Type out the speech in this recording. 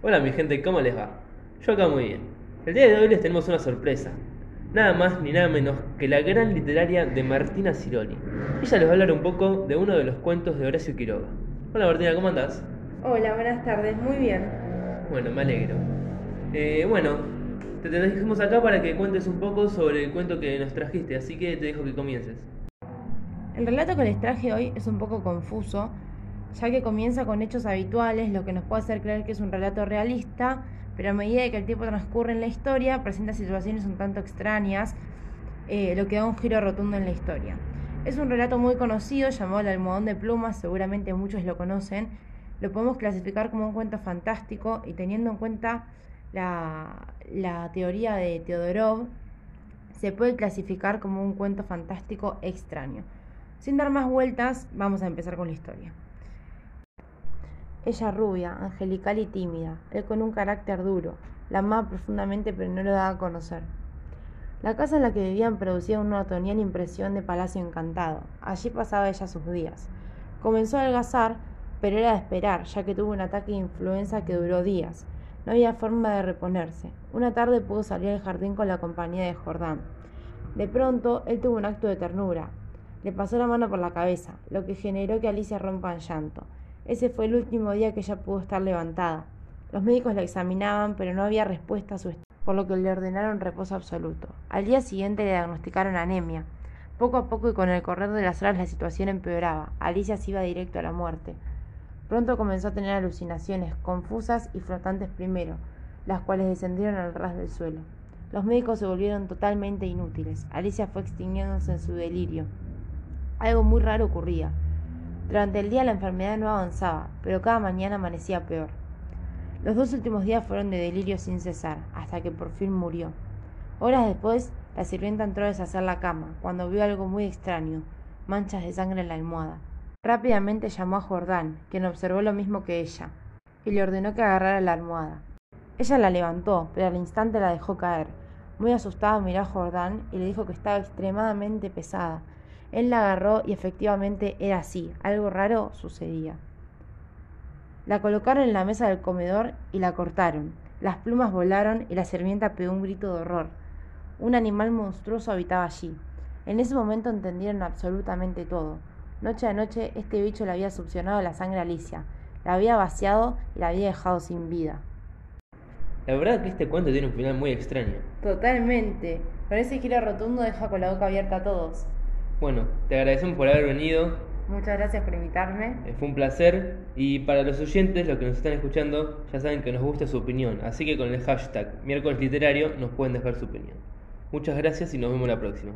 Hola mi gente, ¿cómo les va? Yo acá muy bien. El día de hoy les tenemos una sorpresa. Nada más ni nada menos que la gran literaria de Martina Ciroli. Ella les va a hablar un poco de uno de los cuentos de Horacio Quiroga. Hola Martina, ¿cómo andás? Hola, buenas tardes, muy bien. Bueno, me alegro. Eh, bueno, te trajimos acá para que cuentes un poco sobre el cuento que nos trajiste, así que te dejo que comiences. El relato que les traje hoy es un poco confuso, ya que comienza con hechos habituales, lo que nos puede hacer creer que es un relato realista, pero a medida que el tiempo transcurre en la historia, presenta situaciones un tanto extrañas, eh, lo que da un giro rotundo en la historia. Es un relato muy conocido llamado El almohadón de plumas, seguramente muchos lo conocen. Lo podemos clasificar como un cuento fantástico y teniendo en cuenta la, la teoría de Teodorov, se puede clasificar como un cuento fantástico extraño. Sin dar más vueltas, vamos a empezar con la historia. Ella rubia, angelical y tímida, él con un carácter duro, la amaba profundamente pero no lo daba a conocer. La casa en la que vivían producía una otoñal impresión de palacio encantado. Allí pasaba ella sus días. Comenzó a algazar, pero era de esperar, ya que tuvo un ataque de influenza que duró días. No había forma de reponerse. Una tarde pudo salir al jardín con la compañía de Jordán. De pronto, él tuvo un acto de ternura. Le pasó la mano por la cabeza, lo que generó que Alicia rompa en llanto. Ese fue el último día que ella pudo estar levantada. Los médicos la examinaban, pero no había respuesta a su estado, por lo que le ordenaron reposo absoluto. Al día siguiente le diagnosticaron anemia. Poco a poco y con el correr de las horas la situación empeoraba. Alicia se iba directo a la muerte. Pronto comenzó a tener alucinaciones, confusas y flotantes primero, las cuales descendieron al ras del suelo. Los médicos se volvieron totalmente inútiles. Alicia fue extinguiéndose en su delirio. Algo muy raro ocurría. Durante el día la enfermedad no avanzaba, pero cada mañana amanecía peor. Los dos últimos días fueron de delirio sin cesar, hasta que por fin murió. Horas después, la sirvienta entró a deshacer la cama, cuando vio algo muy extraño, manchas de sangre en la almohada. Rápidamente llamó a Jordán, quien observó lo mismo que ella, y le ordenó que agarrara la almohada. Ella la levantó, pero al instante la dejó caer. Muy asustada miró a Jordán y le dijo que estaba extremadamente pesada, él la agarró y efectivamente era así, algo raro sucedía. La colocaron en la mesa del comedor y la cortaron. Las plumas volaron y la sirvienta pegó un grito de horror. Un animal monstruoso habitaba allí. En ese momento entendieron absolutamente todo. Noche a noche este bicho le había succionado la sangre a Alicia, la había vaciado y la había dejado sin vida. La verdad que este cuento tiene un final muy extraño. Totalmente. Con ese giro rotundo deja con la boca abierta a todos. Bueno, te agradecemos por haber venido. Muchas gracias por invitarme. Eh, fue un placer. Y para los oyentes, los que nos están escuchando, ya saben que nos gusta su opinión. Así que con el hashtag miércoles literario nos pueden dejar su opinión. Muchas gracias y nos vemos la próxima.